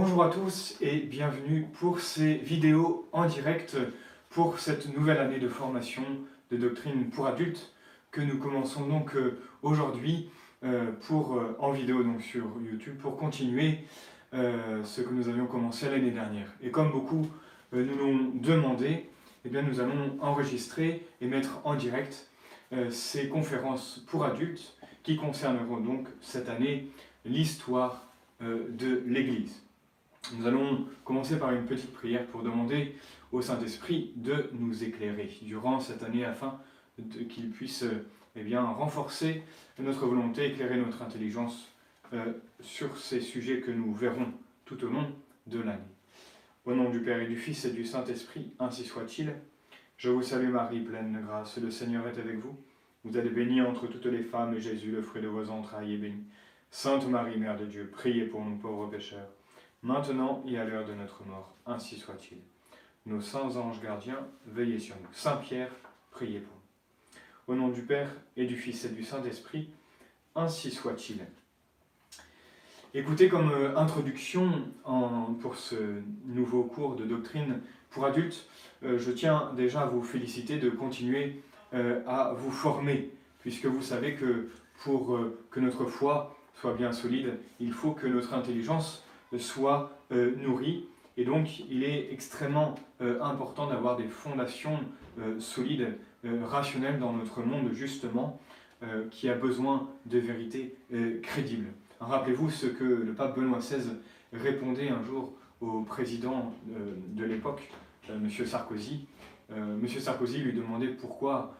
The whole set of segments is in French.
Bonjour à tous et bienvenue pour ces vidéos en direct pour cette nouvelle année de formation de doctrine pour adultes que nous commençons donc euh, aujourd'hui euh, pour, euh, en vidéo sur YouTube pour continuer ce que nous avions commencé l'année dernière. Et comme beaucoup nous l'ont demandé, eh bien nous allons enregistrer et mettre en direct ces conférences pour adultes qui concerneront donc cette année l'histoire de l'Église. Nous allons commencer par une petite prière pour demander au Saint-Esprit de nous éclairer durant cette année afin qu'il puisse eh bien, renforcer notre volonté, éclairer notre intelligence euh, sur ces sujets que nous verrons tout au long de l'année. Au nom du Père et du Fils et du Saint-Esprit, ainsi soit-il. Je vous salue Marie, pleine de grâce, le Seigneur est avec vous. Vous êtes bénie entre toutes les femmes, et Jésus, le fruit de vos entrailles, est béni. Sainte Marie, Mère de Dieu, priez pour nous pauvres pécheurs maintenant et à l'heure de notre mort. Ainsi soit-il. Nos saints anges gardiens, veillez sur nous. Saint Pierre, priez pour nous. Au nom du Père et du Fils et du Saint-Esprit, ainsi soit-il. Écoutez comme euh, introduction pour ce nouveau cours de doctrine pour adultes, euh, je tiens déjà à vous féliciter de continuer euh, à vous former, puisque vous savez que pour que notre foi soit bien solide, il faut que notre intelligence soit euh, nourri. Et donc, il est extrêmement euh, important d'avoir des fondations euh, solides, rationnelles dans notre monde, justement, qui a besoin de vérités crédibles. Rappelez-vous ce que le pape Benoît XVI répondait un jour au président de l'époque, M. Sarkozy. M. Sarkozy lui demandait pourquoi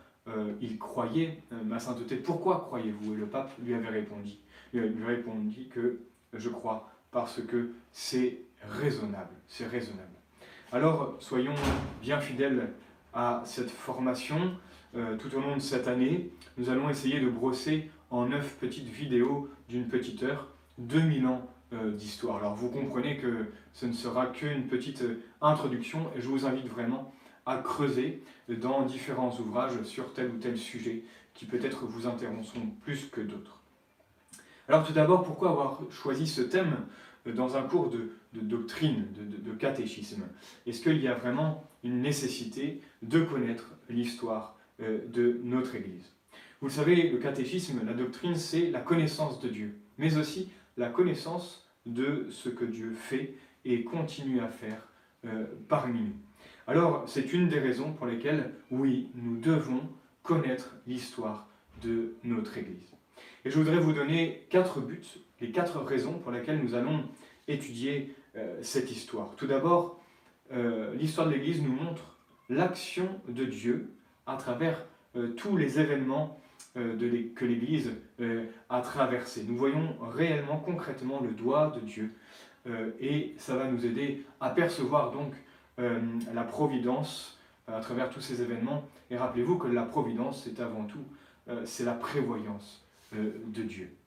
il croyait, ma sainteté, pourquoi croyez-vous? Et le pape lui avait répondu, lui avait répondu que je crois parce que c'est raisonnable, c'est raisonnable. Alors, soyons bien fidèles à cette formation. Euh, tout au long de cette année, nous allons essayer de brosser en neuf petites vidéos d'une petite heure 2000 ans euh, d'histoire. Alors, vous comprenez que ce ne sera qu'une petite introduction et je vous invite vraiment à creuser dans différents ouvrages sur tel ou tel sujet qui peut-être vous intéresseront plus que d'autres. Alors tout d'abord, pourquoi avoir choisi ce thème? Dans un cours de, doctrine, de, catéchisme Est-ce qu'il y a vraiment une nécessité de connaître l'histoire euh, de notre Église? Vous le savez, le catéchisme, la doctrine, c'est la connaissance de Dieu, mais aussi la connaissance de ce que Dieu fait et continue à faire euh, parmi nous. Alors, c'est une des raisons pour lesquelles, oui, nous devons connaître l'histoire de notre Église. Et je voudrais vous donner quatre buts, les quatre raisons pour lesquelles nous allons étudier euh, cette histoire. Tout d'abord, euh, l'histoire de l'Église nous montre l'action de Dieu à travers euh, tous les événements que l'Église a traversés. Nous voyons réellement, concrètement le doigt de Dieu et ça va nous aider à percevoir donc la providence à travers tous ces événements. Et rappelez-vous que la providence, c'est avant tout, c'est la prévoyance. De Dieu.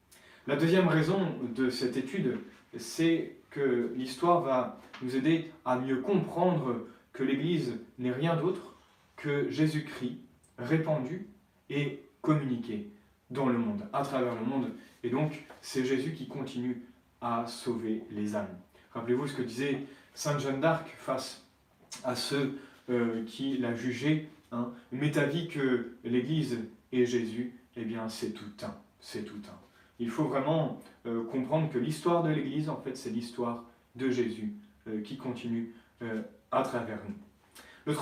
La deuxième raison de cette étude, c'est que l'histoire va nous aider à mieux comprendre que l'Église n'est rien d'autre que Jésus-Christ répandu et communiqué dans le monde, à travers le monde. Et donc, c'est Jésus qui continue à sauver les âmes. Rappelez-vous ce que disait Sainte Jeanne d'Arc face à ceux euh, qui l'a jugé. Hein. M'est avis que l'Église et Jésus, eh bien, c'est tout un c'est tout un. Il faut vraiment euh, comprendre que l'histoire de l'Église, en fait, c'est l'histoire de Jésus euh, qui continue euh, à travers nous. La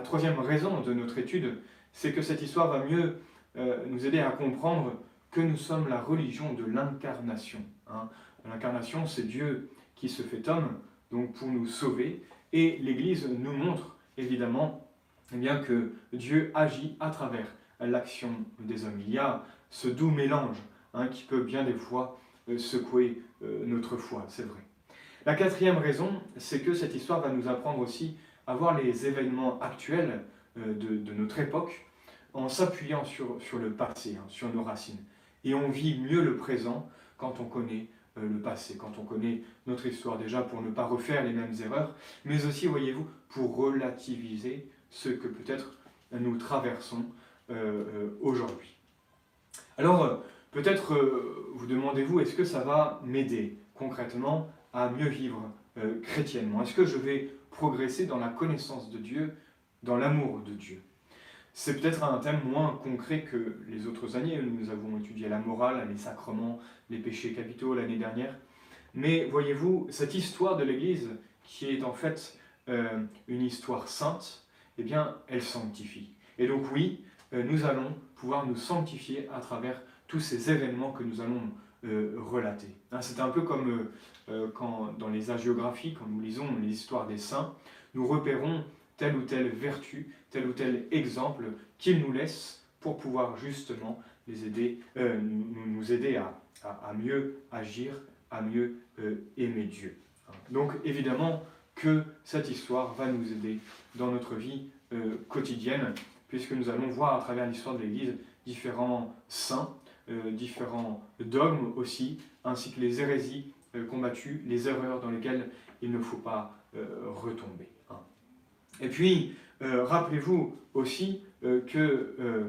troisième raison de notre étude, c'est que cette histoire va mieux nous aider à comprendre que nous sommes la religion de l'incarnation. Hein. L'incarnation, c'est Dieu qui se fait homme, donc pour nous sauver, et l'Église nous montre évidemment eh bien, que Dieu agit à travers l'action des hommes. Il y a ce doux mélange hein, qui peut bien des fois euh, secouer euh, notre foi, c'est vrai. La quatrième raison, c'est que cette histoire va nous apprendre aussi à voir les événements actuels euh, de, notre époque en s'appuyant sur, sur le passé, hein, sur nos racines. Et on vit mieux le présent quand on connaît le passé, quand on connaît notre histoire déjà pour ne pas refaire les mêmes erreurs, mais aussi, voyez-vous, pour relativiser ce que peut-être nous traversons aujourd'hui. Alors, peut-être euh, vous demandez-vous, est-ce que ça va m'aider concrètement à mieux vivre chrétiennement? Est-ce que je vais progresser dans la connaissance de Dieu, dans l'amour de Dieu? C'est peut-être un thème moins concret que les autres années. Nous avons étudié la morale, les sacrements, les péchés capitaux l'année dernière. Mais voyez-vous, cette histoire de l'Église, qui est en fait euh, une histoire sainte, eh bien, elle sanctifie. Et donc oui, euh, nous allons pouvoir nous sanctifier à travers tous ces événements que nous allons euh, relater. Hein, c'est un peu comme quand dans les hagiographies, quand nous lisons l'histoire des saints, nous repérons telle ou telle vertu, tel ou tel exemple qu'il nous laisse pour pouvoir justement les aider, euh, nous, aider à, à, mieux agir, à mieux euh, aimer Dieu. Donc évidemment que cette histoire va nous aider dans notre vie euh, quotidienne, puisque nous allons voir à travers l'histoire de l'Église différents saints, différents dogmes aussi, ainsi que les hérésies combattues, les erreurs dans lesquelles il ne faut pas retomber. Hein. Et puis, euh, rappelez-vous aussi euh, que euh,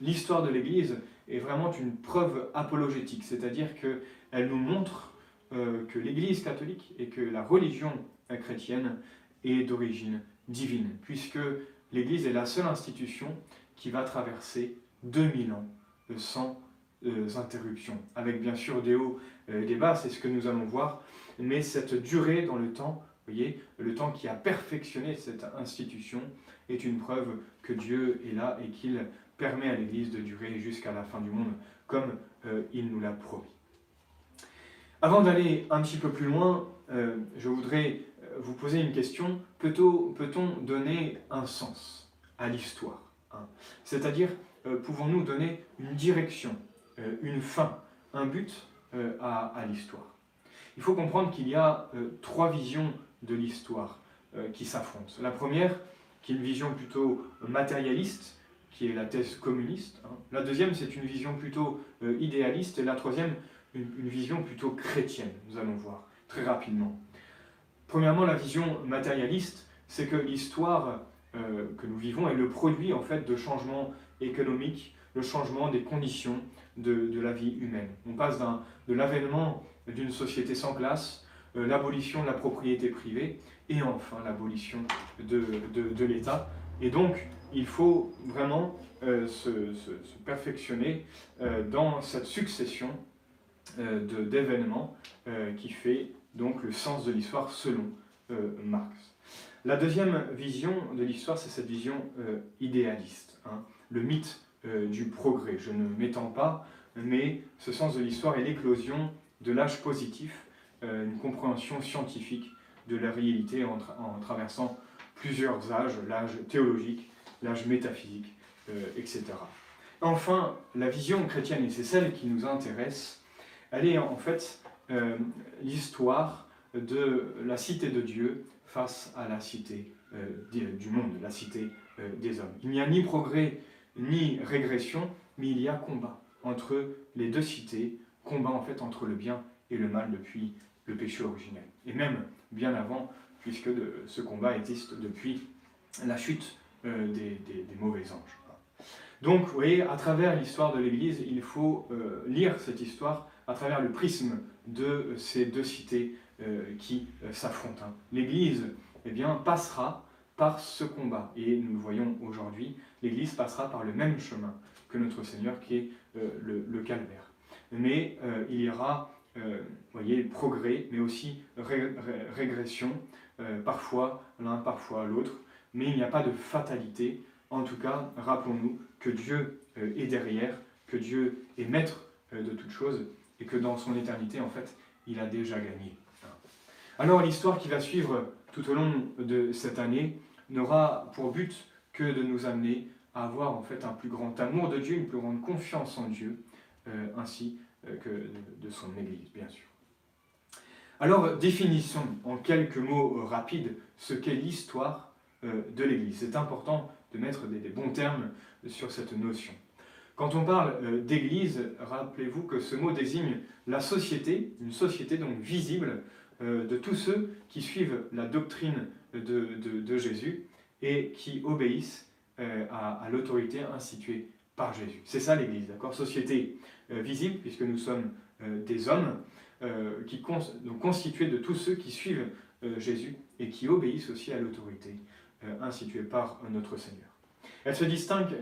l'histoire de l'Église est vraiment une preuve apologétique, c'est-à-dire qu'elle nous montre que l'Église catholique et que la religion chrétienne est d'origine divine, puisque l'Église est la seule institution qui va traverser 2000 ans sans interruption, avec bien sûr des hauts et des bas, c'est ce que nous allons voir, mais cette durée dans le temps voyez, le temps qui a perfectionné cette institution est une preuve que Dieu est là et qu'il permet à l'Église de durer jusqu'à la fin du monde, comme euh, il nous l'a promis. Avant d'aller un petit peu plus loin, euh, je voudrais euh, vous poser une question. Peut-on donner un sens à l'histoire hein? C'est-à-dire, pouvons-nous donner une direction, une fin, un but à l'histoire Il faut comprendre qu'il y a trois visions de l'histoire euh, qui s'affrontent. La première, qui est une vision plutôt matérialiste, qui est la thèse communiste. Hein. La deuxième, c'est une vision plutôt euh, idéaliste. Et la troisième, une, vision plutôt chrétienne, nous allons voir très rapidement. Premièrement, la vision matérialiste, c'est que l'histoire euh, que nous vivons est le produit en fait de changements économiques, le changement des conditions de, la vie humaine. On passe de l'avènement d'une société sans classe euh, l'abolition de la propriété privée et enfin l'abolition de, de, l'État. Et donc, il faut vraiment euh, se, perfectionner euh, dans cette succession d'événements qui fait donc le sens de l'histoire selon Marx. La deuxième vision de l'histoire, c'est cette vision idéaliste, hein, le mythe du progrès. Je ne m'étends pas, mais ce sens de l'histoire est l'éclosion de l'âge positif euh, une compréhension scientifique de la réalité en, traversant plusieurs âges, l'âge théologique, l'âge métaphysique, euh, etc. Enfin, la vision chrétienne, et c'est celle qui nous intéresse, elle est en fait euh, l'histoire de la cité de Dieu face à la cité du monde, la cité des hommes. Il n'y a ni progrès ni régression, mais il y a combat entre les deux cités, combat en fait entre le bien et le mal depuis le péché originel. Et même bien avant, puisque ce combat existe depuis la chute euh, des, mauvais anges. Donc, vous voyez, à travers l'histoire de l'Église, il faut euh, lire cette histoire à travers le prisme de ces deux cités euh, qui s'affrontent. Hein. L'Église eh bien, passera par ce combat. Et nous le voyons aujourd'hui, l'Église passera par le même chemin que notre Seigneur, qui est le, le, calvaire. Mais il y aura euh, voyez, progrès, mais aussi régression, euh, parfois l'un, parfois l'autre. Mais il n'y a pas de fatalité. En tout cas, rappelons-nous que Dieu euh, est derrière, que Dieu est maître de toutes choses et que dans son éternité, en fait, il a déjà gagné. Alors l'histoire qui va suivre tout au long de cette année n'aura pour but que de nous amener à avoir en fait un plus grand amour de Dieu, une plus grande confiance en Dieu, ainsi euh, que de son Église, bien sûr. Alors, définissons en quelques mots rapides ce qu'est l'histoire euh, de l'Église. C'est important de mettre des, bons termes sur cette notion. Quand on parle euh, d'Église, rappelez-vous que ce mot désigne la société, une société donc visible de tous ceux qui suivent la doctrine de, Jésus et qui obéissent à, à l'autorité instituée par Jésus. C'est ça l'Église, d'accord? Société euh, visible, puisque nous sommes euh, des hommes, qui donc constituée de tous ceux qui suivent Jésus et qui obéissent aussi à l'autorité instituée par notre Seigneur. Elle se distingue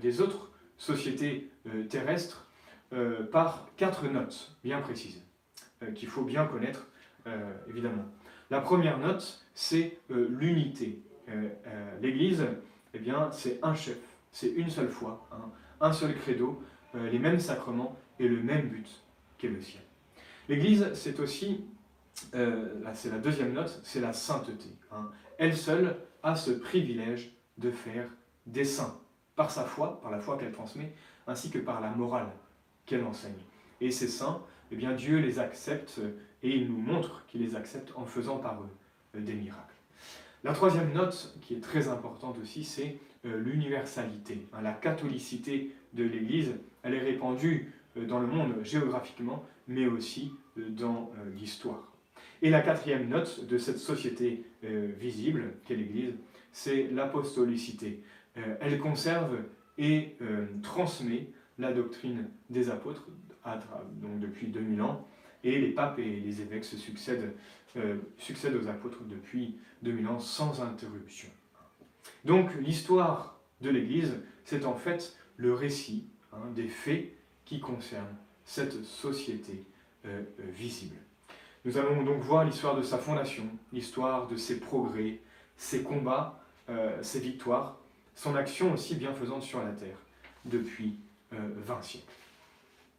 des autres sociétés terrestres par quatre notes bien précises qu'il faut bien connaître évidemment. La première note, c'est l'unité. L'Église, eh bien, c'est un chef, c'est une seule foi, hein, un seul credo, euh, les mêmes sacrements et le même but qu'est le ciel. L'Église, c'est aussi, euh, c'est la deuxième note, c'est la sainteté. Hein. Elle seule a ce privilège de faire des saints, par sa foi, par la foi qu'elle transmet, ainsi que par la morale qu'elle enseigne. Et ces saints, eh bien, Dieu les accepte et il nous montre qu'il les accepte en faisant par eux euh, des miracles. La troisième note, qui est très importante aussi, c'est euh, l'universalité. Hein, la catholicité de l'Église, elle est répandue euh, dans le monde géographiquement, mais aussi dans l'histoire. Et la quatrième note de cette société visible qu'est l'Église, c'est l'apostolicité. Elle conserve et transmet la doctrine des apôtres donc depuis 2000 ans, et les papes et les évêques se succèdent, succèdent aux apôtres depuis 2000 ans sans interruption. Donc l'histoire de l'Église, c'est en fait le récit hein, des faits qui concernent cette société euh, euh, visible. Nous allons donc voir l'histoire de sa fondation, l'histoire de ses progrès, ses combats, euh, ses victoires, son action aussi bienfaisante sur la terre depuis 20 siècles.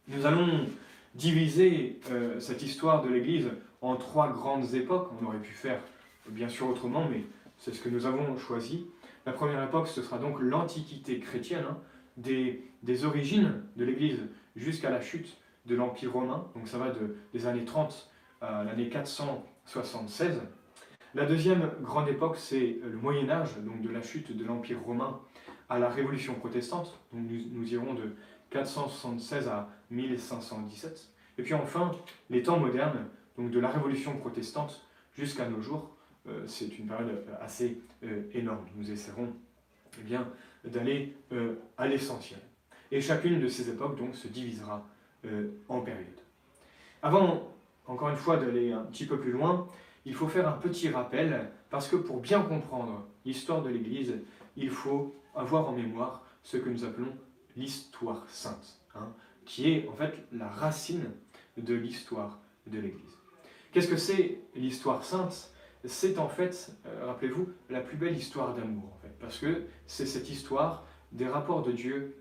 Nous allons diviser cette histoire de l'Église en trois grandes époques. On aurait pu faire bien sûr autrement, mais c'est ce que nous avons choisi. La première époque, ce sera donc l'Antiquité chrétienne, hein, des, origines de l'Église jusqu'à la chute de l'Empire romain, donc ça va de, des années 30 à l'année 476. La deuxième grande époque, c'est le Moyen Âge, donc de la chute de l'Empire romain à la Révolution protestante, donc nous, irons de 476 à 1517. Et puis enfin, les temps modernes, donc de la Révolution protestante jusqu'à nos jours, euh, c'est une période assez euh, énorme. Nous essaierons eh bien, d'aller euh, à l'essentiel. Et chacune de ces époques donc se divisera en périodes. Avant, encore une fois, d'aller un petit peu plus loin, il faut faire un petit rappel, parce que pour bien comprendre l'histoire de l'Église, il faut avoir en mémoire ce que nous appelons l'histoire sainte, hein, qui est en fait la racine de l'histoire de l'Église. Qu'est-ce que c'est l'histoire sainte? C'est en fait, euh, rappelez-vous, la plus belle histoire d'amour, parce que c'est cette histoire des rapports de Dieu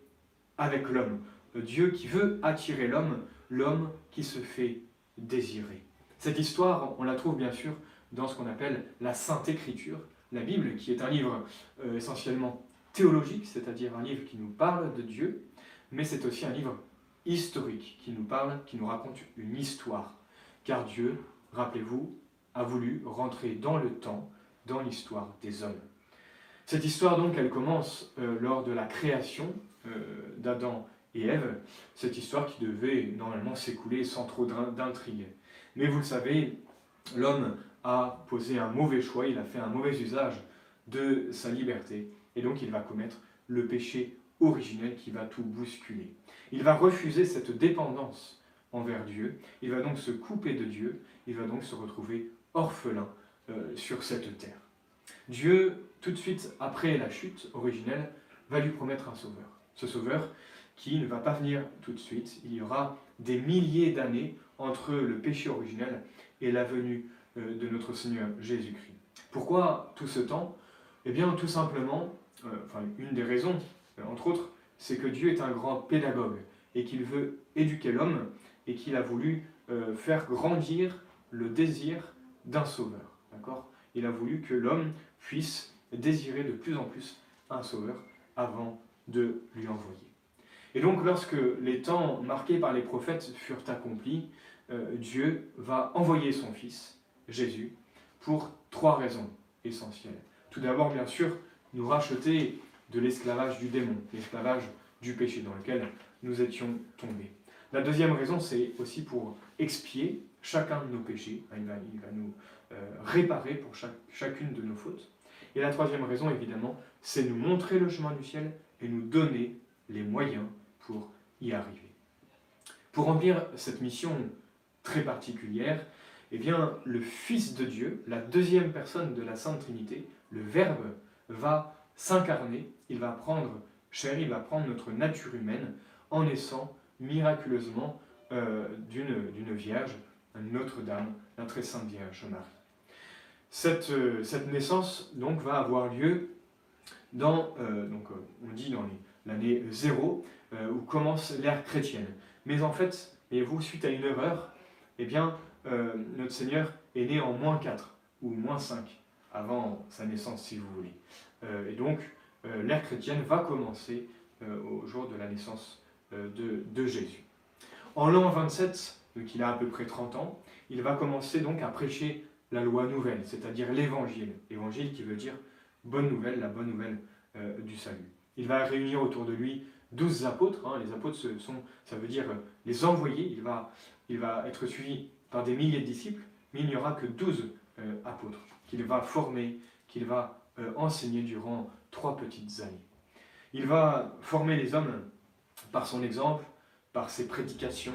avec l'homme. Dieu qui veut attirer l'homme, l'homme qui se fait désirer. Cette histoire, on la trouve bien sûr dans ce qu'on appelle la Sainte Écriture, la Bible, qui est un livre euh, essentiellement théologique, c'est-à-dire un livre qui nous parle de Dieu, mais c'est aussi un livre historique qui nous parle, qui nous raconte une histoire. Car Dieu, rappelez-vous, a voulu rentrer dans le temps, dans l'histoire des hommes. Cette histoire donc, elle commence euh, lors de la création euh, d'Adam et Ève, cette histoire qui devait normalement s'écouler sans trop d'intrigue. Mais vous le savez, l'homme a posé un mauvais choix, il a fait un mauvais usage de sa liberté, et donc il va commettre le péché originel qui va tout bousculer. Il va refuser cette dépendance envers Dieu, il va donc se couper de Dieu, il va donc se retrouver orphelin euh, sur cette terre. Dieu, tout de suite après la chute originelle, va lui promettre un sauveur. Ce sauveur qui ne va pas venir tout de suite. Il y aura des milliers d'années entre le péché originel et la venue euh, de notre Seigneur Jésus-Christ. Pourquoi tout ce temps? Eh bien, tout simplement, euh, enfin, une des raisons, entre autres, c'est que Dieu est un grand pédagogue et qu'il veut éduquer l'homme et qu'il a voulu faire grandir le désir d'un sauveur. D'accord? Il a voulu que l'homme puisse désirer de plus en plus un sauveur avant de lui envoyer. Et donc lorsque les temps marqués par les prophètes furent accomplis, euh, Dieu va envoyer son Fils, Jésus, pour trois raisons essentielles. Tout d'abord, bien sûr, nous racheter de l'esclavage du démon, l'esclavage du péché dans lequel nous étions tombés. La deuxième raison, c'est aussi pour expier chacun de nos péchés. Il va, nous euh, réparer pour chacune de nos fautes. Et la troisième raison, évidemment, c'est nous montrer le chemin du ciel et nous donner les moyens pour y arriver. Pour remplir cette mission très particulière, eh bien, le Fils de Dieu, la deuxième personne de la Sainte Trinité, le Verbe, va s'incarner, il va prendre chair, il va prendre notre nature humaine en naissant miraculeusement euh, d'une vierge, Notre-Dame, la très sainte Vierge Marie. Cette, euh, cette, naissance donc va avoir lieu dans, euh, donc, on dit dans l'année zéro, où commence l'ère chrétienne. Mais en fait, et vous, suite à une erreur, eh bien, notre Seigneur est né en moins 4 ou moins 5 avant sa naissance, si vous voulez. et donc, l'ère chrétienne va commencer au jour de la naissance de, de Jésus. En l'an 27, donc il a à peu près 30 ans, il va commencer donc à prêcher la loi nouvelle, c'est-à-dire l'évangile. Évangile qui veut dire bonne nouvelle, la bonne nouvelle euh, du salut. Il va réunir autour de lui 12 apôtres. Hein. les apôtres, sont, ça veut dire les envoyés. Il va, il va être suivi par des milliers de disciples, mais il n'y aura que 12 euh, apôtres qu'il va former, qu'il va euh, enseigner durant trois petites années. Il va former les hommes par son exemple, par ses prédications,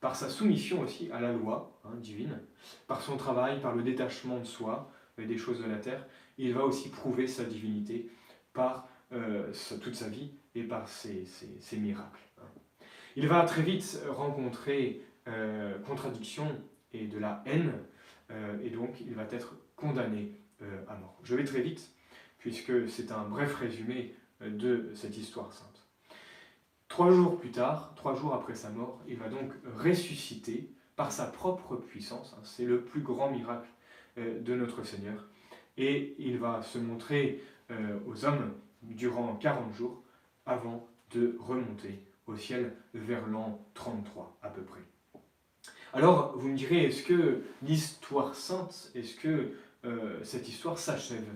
par sa soumission aussi à la loi hein, divine, par son travail, par le détachement de soi euh, des choses de la terre. Il va aussi prouver sa divinité par euh, toute sa vie et par ses, miracles. Hein. Il va très vite rencontrer euh, contradiction et de la haine, et donc il va être condamné à mort. Je vais très vite, puisque c'est un bref résumé de cette histoire sainte. Trois jours plus tard, trois jours après sa mort, il va donc ressusciter par sa propre puissance. Hein. C'est le plus grand miracle euh, de notre Seigneur. Et il va se montrer euh, aux hommes durant 40 jours avant de remonter au ciel vers l'an 33 à peu près. Alors, vous me direz, est-ce que l'histoire sainte, est-ce que euh, cette histoire s'achève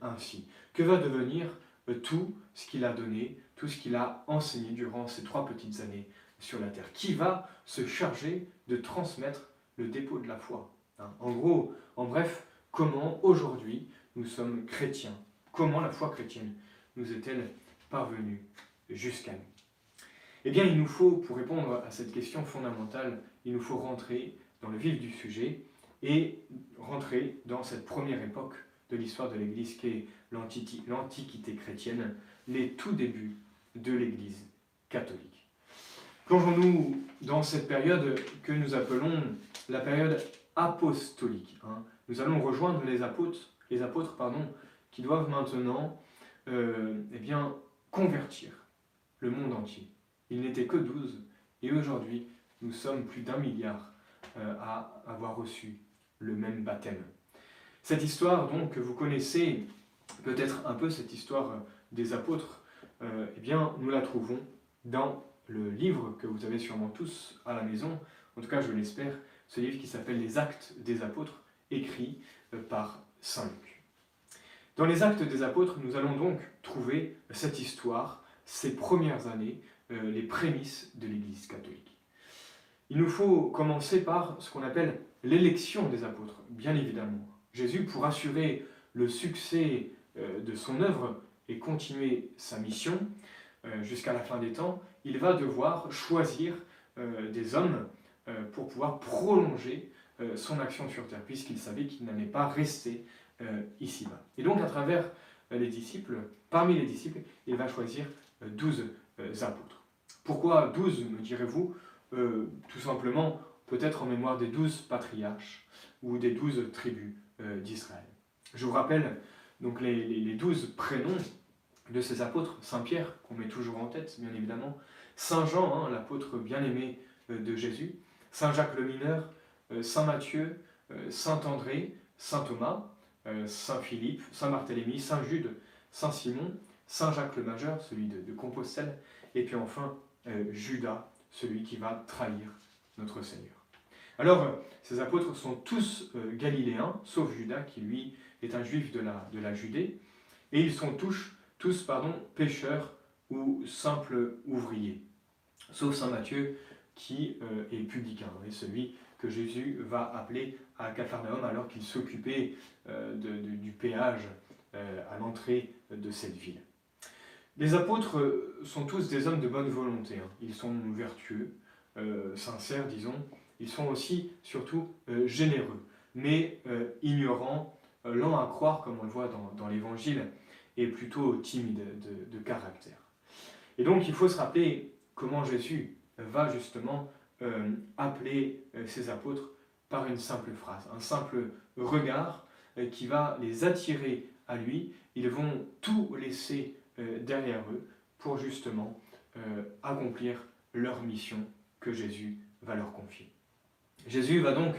ainsi. Que va devenir tout ce qu'il a donné tout ce qu'il a enseigné durant ces trois petites années sur la terre? Qui va se charger de transmettre le dépôt de la foi hein? En gros, en bref, comment aujourd'hui nous sommes chrétiens? Comment la foi chrétienne nous est-elle parvenue jusqu'à nous? Eh bien, il nous faut, pour répondre à cette question fondamentale, il nous faut rentrer dans le vif du sujet et rentrer dans cette première époque de l'histoire de l'Église qui est l'Antiquité chrétienne, les tout débuts de l'Église catholique. Plongeons-nous dans cette période que nous appelons la période apostolique. Hein. Nous allons rejoindre les apôtres, les apôtres pardon, qui doivent maintenant euh, eh bien, convertir le monde entier. Ils n'étaient que douze, et aujourd'hui, nous sommes plus d'un milliard euh, à avoir reçu le même baptême. Cette histoire, donc, vous connaissez peut-être un peu, cette histoire des apôtres, euh, eh bien, nous la trouvons dans le livre que vous avez sûrement tous à la maison, en tout cas je l'espère, ce livre qui s'appelle Les Actes des Apôtres, écrit euh, par Saint Luc. Dans les Actes des Apôtres, nous allons donc trouver cette histoire, ces premières années, euh, les prémices de l'Église catholique. Il nous faut commencer par ce qu'on appelle l'élection des apôtres, bien évidemment. Jésus, pour assurer le succès de son œuvre, et continuer sa mission euh, jusqu'à la fin des temps, il va devoir choisir euh, des hommes euh, pour pouvoir prolonger son action sur terre, puisqu'il savait qu'il n'allait pas rester ici-bas. Et donc, à travers les disciples, parmi les disciples, il va choisir douze apôtres. Pourquoi douze, me direz-vous? Tout simplement, peut-être en mémoire des douze patriarches ou des douze tribus d'Israël. Je vous rappelle donc les, douze prénoms de ces apôtres, Saint Pierre, qu'on met toujours en tête, bien évidemment, Saint Jean, hein, l'apôtre bien-aimé euh, de Jésus, Saint Jacques le mineur, euh, Saint Matthieu, euh, Saint André, Saint Thomas, Saint Philippe, Saint Barthélemy, Saint Jude, Saint Simon, Saint Jacques le majeur, celui de Compostelle, et puis enfin Judas, celui qui va trahir notre Seigneur. Alors, ces apôtres sont tous galiléens, sauf Judas qui, lui, est un juif de la, de la Judée, et ils sont tous, tous pardon, pêcheurs ou simples ouvriers, sauf Saint Matthieu qui euh, est publicain, et celui que Jésus va appeler à Capharnaüm alors qu'il s'occupait euh, du péage euh, à l'entrée de cette ville. Les apôtres sont tous des hommes de bonne volonté, hein. ils sont vertueux, sincères disons, ils sont aussi surtout généreux, mais ignorants, lents à croire, comme on le voit dans, l'Évangile, et plutôt timides de, caractère. Et donc il faut se rappeler comment Jésus va justement appeler ses apôtres par une simple phrase, un simple regard qui va les attirer à lui. Ils vont tout laisser derrière eux pour justement accomplir leur mission que Jésus va leur confier. Jésus va donc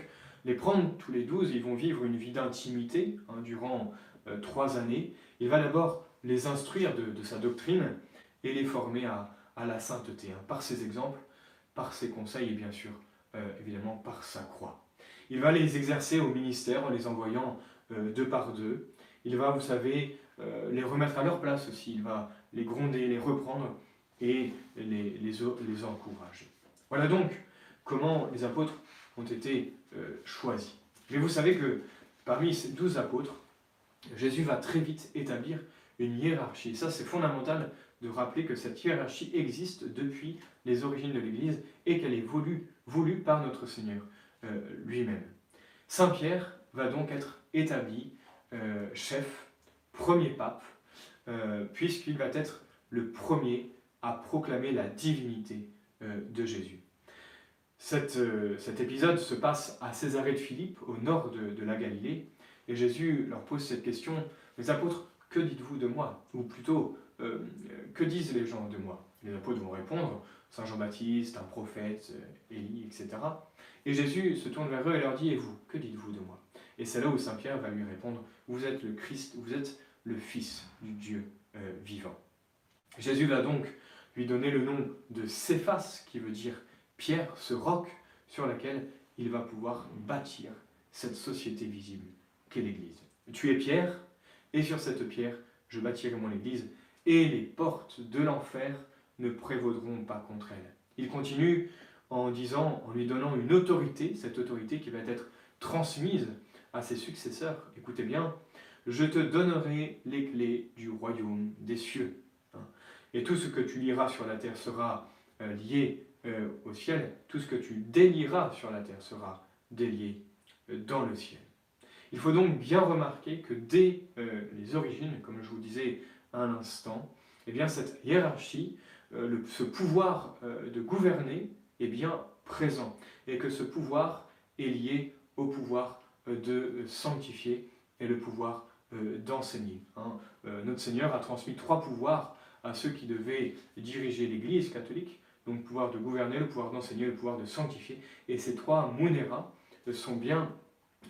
les prendre tous les douze, ils vont vivre une vie d'intimité hein, durant euh, trois années. Il va d'abord les instruire de, sa doctrine et les former à, la sainteté, hein, par ses exemples, par ses conseils et bien sûr, euh, évidemment, par sa croix. Il va les exercer au ministère en les envoyant euh, deux par deux. Il va, vous savez, les remettre à leur place aussi. Il va les gronder, les reprendre et les, encourager. Voilà donc comment les apôtres ont été euh, choisis. Mais vous savez que parmi ces douze apôtres, Jésus va très vite établir une hiérarchie. ça, c'est fondamental de rappeler que cette hiérarchie existe depuis les origines de l'Église et qu'elle est voulue, par notre Seigneur euh, lui-même. Saint Pierre va donc être établi euh, chef, premier pape, puisqu'il va être le premier à proclamer la divinité de Jésus. Euh, cet épisode se passe à Césarée de Philippe, au nord de, la Galilée, et Jésus leur pose cette question, les apôtres, que dites-vous de moi? Ou plutôt, euh, que disent les gens de moi? Les apôtres vont répondre, Saint Jean-Baptiste, un prophète, euh, Élie, etc. Et Jésus se tourne vers eux et leur dit, et vous, que dites-vous de moi? Et c'est là où Saint Pierre va lui répondre, vous êtes le Christ, vous êtes le Fils du Dieu vivant. Jésus va donc lui donner le nom de Céphas, qui veut dire Pierre, ce roc sur lequel il va pouvoir bâtir cette société visible qu'est l'Église. Tu es Pierre, et sur cette pierre, je bâtirai mon Église, et les portes de l'enfer ne prévaudront pas contre elle. Il continue en disant, en lui donnant une autorité, cette autorité qui va être transmise à ses successeurs. Écoutez bien, je te donnerai les clés du royaume des cieux. Et tout ce que tu liras sur la terre sera euh, lié euh, au ciel, tout ce que tu délieras sur la terre sera délié euh, dans le ciel. Il faut donc bien remarquer que dès euh, les origines, comme je vous disais à l'instant, eh bien cette hiérarchie, ce pouvoir de gouverner est bien présent et que ce pouvoir est lié au pouvoir de sanctifier et le pouvoir d'enseigner. Hein. notre Seigneur a transmis trois pouvoirs à ceux qui devaient diriger l'Église catholique donc le pouvoir de gouverner, le pouvoir d'enseigner, le pouvoir de sanctifier. Et ces trois munera sont bien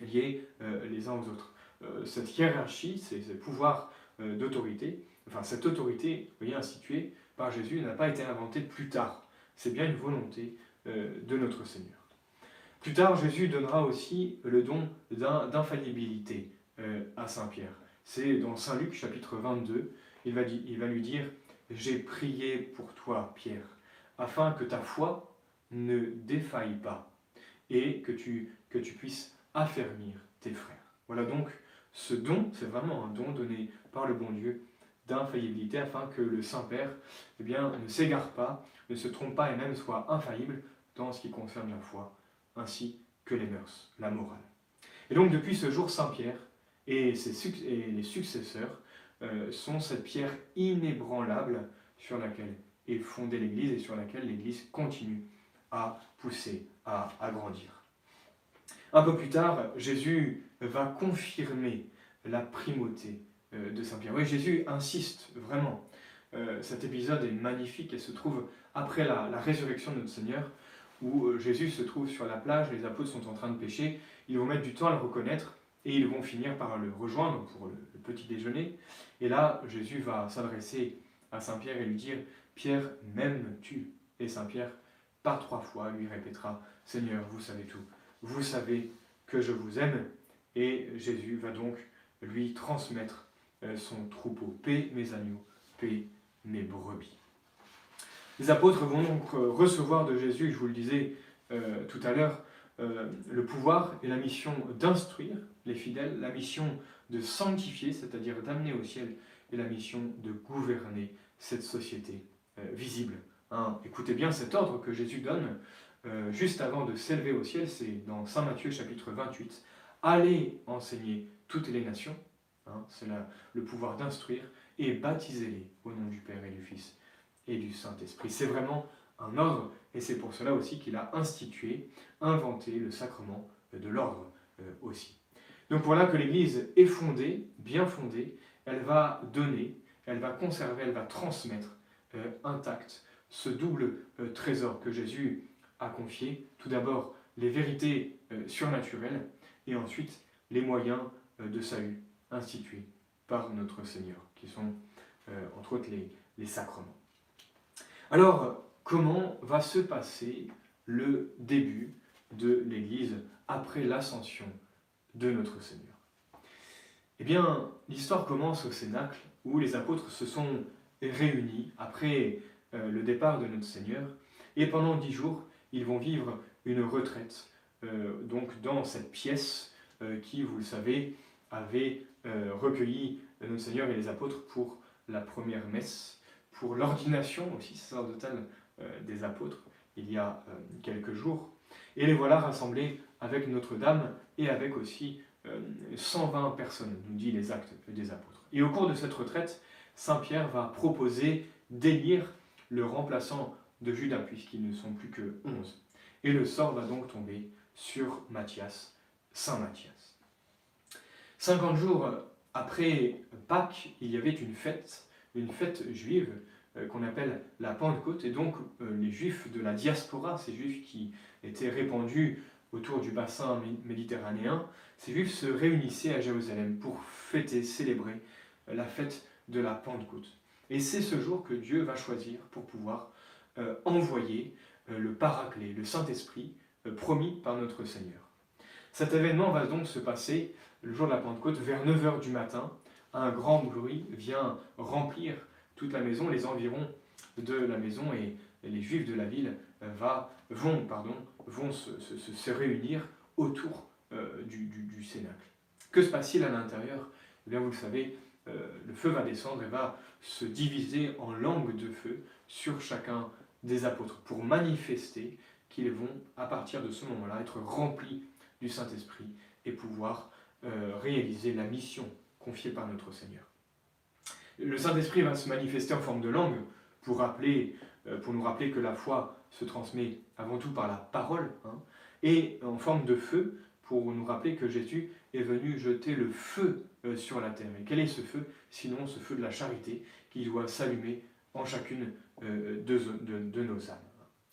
liés euh, les uns aux autres. Euh, cette hiérarchie, ces, pouvoirs euh, d'autorité, enfin cette autorité, voyez, instituée par Jésus, n'a pas été inventée plus tard. C'est bien une volonté de notre Seigneur. Plus tard, Jésus donnera aussi le don d'infaillibilité à Saint Pierre. C'est dans Saint Luc chapitre 22, il va, il va lui dire, J'ai prié pour toi, Pierre afin que ta foi ne défaille pas et que tu, que tu puisses affermir tes frères. Voilà donc ce don, c'est vraiment un don donné par le bon Dieu d'infaillibilité afin que le Saint-Père eh bien, ne s'égare pas, ne se trompe pas et même soit infaillible dans ce qui concerne la foi, ainsi que les mœurs, la morale. Et donc depuis ce jour, Saint-Pierre et, ses, et les successeurs euh, sont cette pierre inébranlable sur laquelle et fonder l'Église et sur laquelle l'Église continue à pousser, à, grandir. Un peu plus tard, Jésus va confirmer la primauté euh, de Saint Pierre. Oui, Jésus insiste vraiment. Euh, cet épisode est magnifique et se trouve après la, résurrection de notre Seigneur, où euh, Jésus se trouve sur la plage, les apôtres sont en train de pêcher, ils vont mettre du temps à le reconnaître et ils vont finir par le rejoindre pour le petit déjeuner. Et là, Jésus va s'adresser à Saint Pierre et lui dire Pierre, m'aimes-tu? Et Saint Pierre, par trois fois, lui répétera, Seigneur, vous savez tout, vous savez que je vous aime. Et Jésus va donc lui transmettre euh, son troupeau. Paix mes agneaux, paix mes brebis. Les apôtres vont donc euh, recevoir de Jésus, je vous le disais euh, tout à l'heure, le pouvoir et la mission d'instruire les fidèles, la mission de sanctifier, c'est-à-dire d'amener au ciel, et la mission de gouverner cette société visible. Hein. Écoutez bien cet ordre que Jésus donne euh, juste avant de s'élever au ciel, c'est dans Saint Matthieu chapitre 28, allez enseigner toutes les nations, hein, c'est le pouvoir d'instruire, et baptisez-les au nom du Père et du Fils et du Saint-Esprit. C'est vraiment un ordre, et c'est pour cela aussi qu'il a institué, inventé le sacrement de l'ordre euh, aussi. Donc voilà que l'Église est fondée, bien fondée, elle va donner, elle va conserver, elle va transmettre euh, intact ce double euh, trésor que Jésus a confié. Tout d'abord les vérités surnaturelles et ensuite les moyens de salut institués par notre Seigneur, qui sont entre autres les, les sacrements. Alors, comment va se passer le début de l'Église après l'ascension de notre Seigneur? Eh bien, l'histoire commence au Cénacle, où les apôtres se sont réunis après euh, le départ de notre Seigneur, et pendant dix jours, ils vont vivre une retraite, euh, donc dans cette pièce euh, qui, vous le savez, avait recueilli notre Seigneur et les apôtres pour la première messe, pour l'ordination aussi sacerdotale des apôtres, il y a quelques jours. Et les voilà rassemblés avec Notre-Dame et avec aussi 120 euh, personnes, nous dit les actes des apôtres. Et au cours de cette retraite, Saint Pierre va proposer d'élire le remplaçant de Judas, puisqu'ils ne sont plus que 11. Et le sort va donc tomber sur Matthias, Saint Matthias. 50 jours après Pâques, il y avait une fête, une fête juive euh, qu'on appelle la Pentecôte, et donc euh, les juifs de la diaspora, ces juifs qui étaient répandus autour du bassin méditerranéen, ces juifs se réunissaient à Jérusalem pour fêter, célébrer euh, la fête de la Pentecôte. Et c'est ce jour que Dieu va choisir pour pouvoir envoyer le Paraclet, le Saint-Esprit, promis par notre Seigneur. Cet événement va donc se passer le jour de la Pentecôte vers 9h du matin. Un grand bruit vient remplir toute la maison, les environs de la maison et les juifs de la ville euh, va, vont, pardon, vont se, réunir autour euh, du, du, cénacle. Que se passe-t-il à l'intérieur? Eh bien, vous le savez, euh, le feu va descendre et va se diviser en langues de feu sur chacun des apôtres pour manifester qu'ils vont, à partir de ce moment-là, être remplis du Saint-Esprit et pouvoir réaliser la mission confiée par notre Seigneur. Le Saint-Esprit va se manifester en forme de langue pour, rappeler, euh, pour nous rappeler que la foi se transmet avant tout par la parole, hein, et en forme de feu pour nous rappeler que Jésus est venu jeter le feu euh, sur la terre. Et quel est ce feu? Sinon ce feu de la charité qui doit s'allumer en chacune euh, de, nos âmes.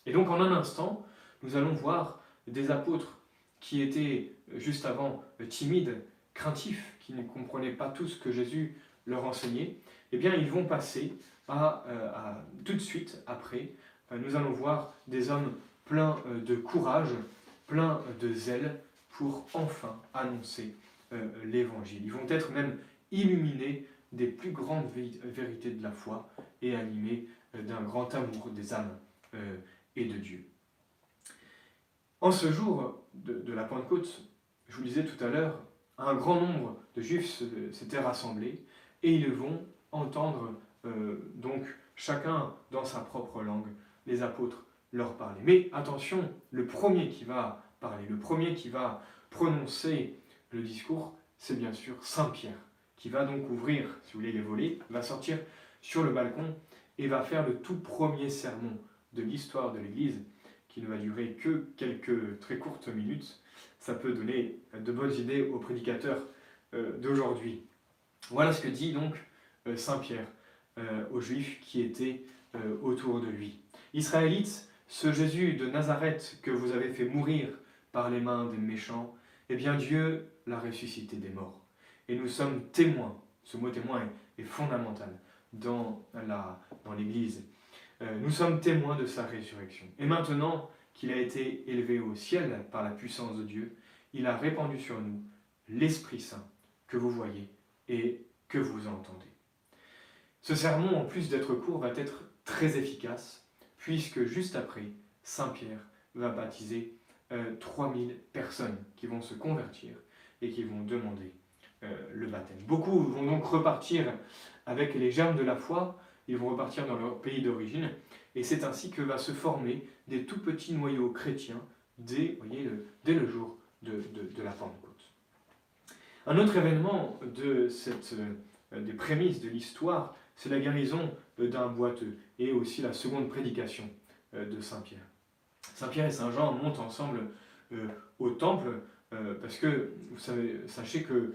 Et donc en un instant, nous allons voir des apôtres qui étaient juste avant timides, craintifs, qui ne comprenaient pas tout ce que Jésus leur enseignait, eh bien, ils vont passer à, euh, tout de suite après, euh, nous allons voir des hommes pleins euh, de courage, pleins de zèle pour enfin annoncer l'évangile. Ils vont être même illuminés des plus grandes vérités de la foi et animés d'un grand amour des âmes et de Dieu. En ce jour de, la Pentecôte, je vous disais tout à l'heure, un grand nombre de Juifs s'étaient rassemblés et ils vont entendre euh, donc chacun dans sa propre langue les apôtres leur parler. Mais attention, le premier qui va le premier qui va prononcer le discours, c'est bien sûr Saint Pierre, qui va donc ouvrir, si vous voulez, les volets, va sortir sur le balcon et va faire le tout premier sermon de l'histoire de l'Église, qui ne va durer que quelques très courtes minutes. Ça peut donner de bonnes idées aux prédicateurs euh, d'aujourd'hui. Voilà ce que dit donc euh, Saint Pierre euh, aux Juifs qui étaient autour de lui. Israélites, ce Jésus de Nazareth que vous avez fait mourir par les mains des méchants, eh bien Dieu l'a ressuscité des morts. Et nous sommes témoins, ce mot témoin est, fondamental dans l'Église. Dans nous sommes témoins de sa résurrection. Et maintenant qu'il a été élevé au ciel par la puissance de Dieu, il a répandu sur nous l'Esprit Saint que vous voyez et que vous entendez. Ce sermon, en plus d'être court, va être très efficace, puisque juste après, Saint Pierre va baptiser 3000 euh, personnes qui vont se convertir et qui vont demander euh, le baptême. Beaucoup vont donc repartir avec les germes de la foi, ils vont repartir dans leur pays d'origine, Et c'est ainsi que va se former des tout petits noyaux chrétiens dès, le, jour de, la Pentecôte. Un autre événement de cette, euh, des prémices de l'histoire, c'est la guérison d'un boiteux et aussi la seconde prédication euh, de Saint Pierre. Saint Pierre et Saint Jean montent ensemble euh, au temple parce que vous savez, sachez que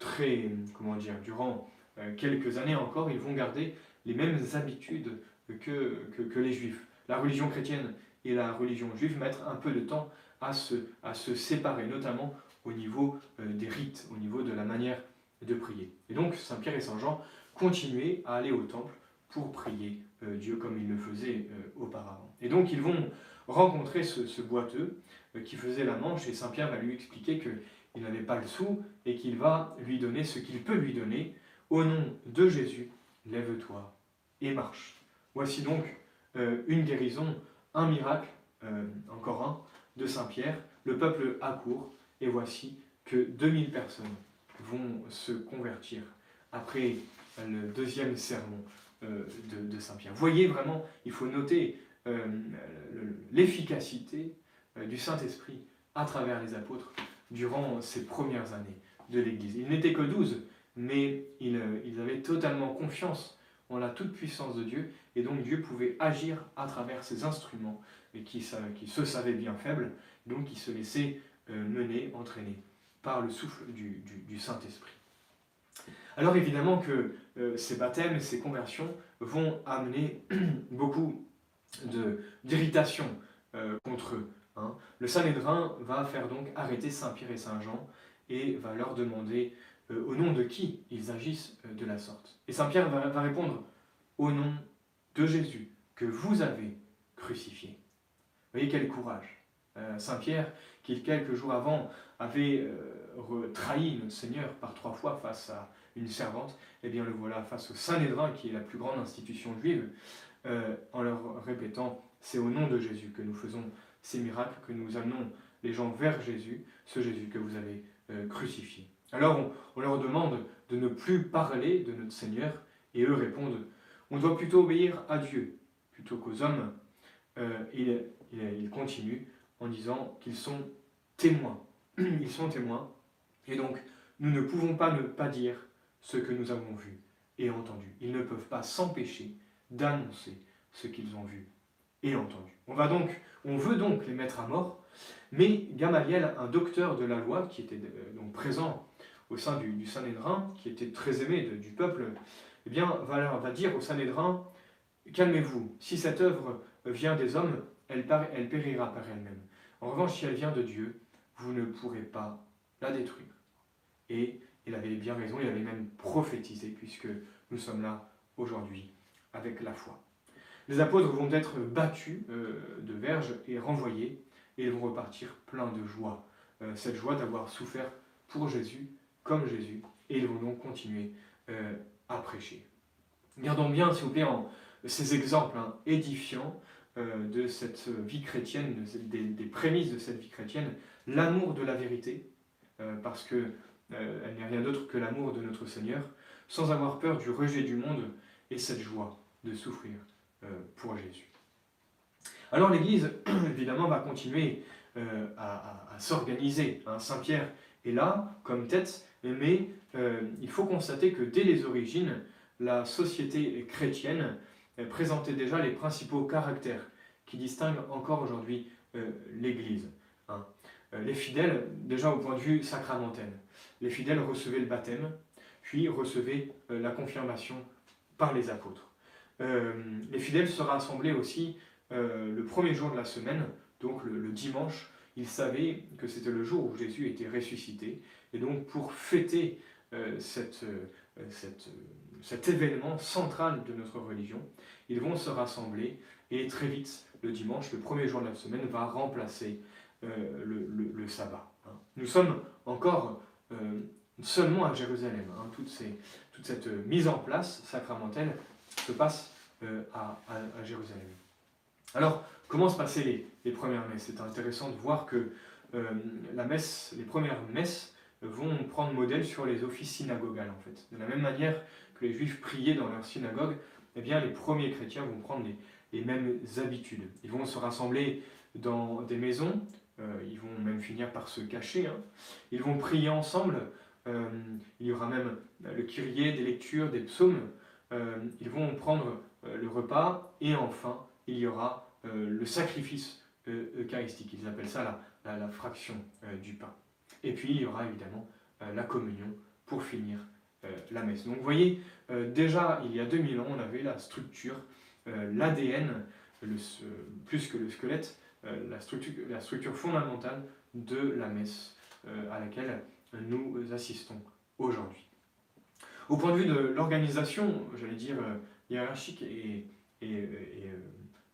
très, comment dire, durant quelques années encore, ils vont garder les mêmes habitudes que, les juifs. La religion chrétienne et la religion juive mettent un peu de temps à se, séparer, notamment au niveau des rites, au niveau de la manière de prier. Et donc Saint Pierre et Saint Jean continuaient à aller au temple pour prier euh, Dieu comme ils le faisaient euh, auparavant. Et donc ils vont rencontrer ce, boiteux euh, qui faisait la manche et Saint Pierre va lui expliquer qu'il n'avait pas le sou et qu'il va lui donner ce qu'il peut lui donner. Au nom de Jésus, lève-toi et marche. Voici donc une guérison, un miracle, encore un, de Saint Pierre. Le peuple accourt et voici que 2000 personnes vont se convertir après le deuxième sermon euh, de, Saint-Pierre. Voyez vraiment, il faut noter euh, l'efficacité euh, du Saint-Esprit à travers les apôtres durant ces premières années de l'Église. Ils n'étaient que douze, mais ils, avaient totalement confiance en la toute-puissance de Dieu, et donc Dieu pouvait agir à travers ces instruments qui, qui se savaient bien faibles, donc qui se laissaient mener, entraîner par le souffle du, Saint-Esprit. Alors évidemment que euh, ces baptêmes, ces conversions vont amener beaucoup d'irritation euh, contre eux. Hein. Le Sanhédrin va faire donc arrêter Saint-Pierre et Saint-Jean et va leur demander euh, au nom de qui ils agissent de la sorte. Et Saint-Pierre va, va, répondre au nom de Jésus que vous avez crucifié. Vous voyez quel courage. Saint-Pierre, qui quelques jours avant avait euh, trahi notre Seigneur par trois fois face à une servante, eh bien le voilà face au Saint-Nédrin, qui est la plus grande institution juive, euh, en leur répétant c'est au nom de Jésus que nous faisons ces miracles, que nous amenons les gens vers Jésus, ce Jésus que vous avez euh, crucifié. Alors on, leur demande de ne plus parler de notre Seigneur, et eux répondent on doit plutôt obéir à Dieu plutôt qu'aux hommes. il continue en disant qu'ils sont témoins. Ils sont témoins. Et donc, nous ne pouvons pas ne pas dire ce que nous avons vu et entendu. Ils ne peuvent pas s'empêcher d'annoncer ce qu'ils ont vu et entendu. On va donc, on veut donc les mettre à mort, mais Gamaliel, un docteur de la loi qui était euh, donc présent au sein du, du Sanhédrin, qui était très aimé du peuple, eh bien, va, dire au Sanhédrin Calmez-vous, si cette œuvre vient des hommes, elle périra par elle-même. En revanche, si elle vient de Dieu, vous ne pourrez pas la détruire. Et il avait bien raison, il avait même prophétisé, puisque nous sommes là aujourd'hui avec la foi. Les apôtres vont être battus euh, de verges et renvoyés, et ils vont repartir pleins de joie. Euh, cette joie d'avoir souffert pour Jésus, comme Jésus, et ils vont donc continuer euh, à prêcher. Gardons bien, s'il vous plaît, ces exemples hein, édifiants de cette vie chrétienne, des, prémices de cette vie chrétienne, l'amour de la vérité, euh, parce que euh, elle n'est rien d'autre que l'amour de notre Seigneur, sans avoir peur du rejet du monde et cette joie de souffrir pour Jésus. Alors l'Église, évidemment, va continuer à, s'organiser. Hein. Saint Pierre est là comme tête, mais il faut constater que dès les origines, la société chrétienne présentait déjà les principaux caractères qui distinguent encore aujourd'hui euh, l'Église. Hein. Euh, les fidèles, déjà au point de vue sacramentel, les fidèles recevaient le baptême, puis recevaient euh, la confirmation par les apôtres. les fidèles se rassemblaient aussi le premier jour de la semaine, donc le, dimanche. Ils savaient que c'était le jour où Jésus était ressuscité. Et donc pour fêter cette cet événement central de notre religion, ils vont se rassembler et très vite, le dimanche, le premier jour de la semaine, va remplacer euh, le, sabbat. Hein. Nous sommes encore euh, seulement à Jérusalem. Hein. Toute, cette mise en place sacramentelle se passe euh, à, Jérusalem. Alors, comment se passaient les, premières messes? C'est intéressant de voir que la messe, les premières messes vont prendre modèle sur les offices synagogales en fait. De la même manière les Juifs priaient dans leur synagogue, eh bien, les premiers chrétiens vont prendre les, mêmes habitudes. Ils vont se rassembler dans des maisons, euh, ils vont même finir par se cacher, hein. ils vont prier ensemble, euh, il y aura même le kyrie, des lectures, des psaumes, euh, ils vont prendre le repas, et enfin, il y aura le sacrifice eucharistique, ils appellent ça la, la fraction du pain. Et puis, il y aura évidemment la communion pour finir la messe. Donc vous voyez, déjà il y a 2000 ans, on avait la structure, l'ADN, plus que le squelette, la, structure, la structure fondamentale de la messe à laquelle nous assistons aujourd'hui. Au point de vue de l'organisation, j'allais dire hiérarchique et,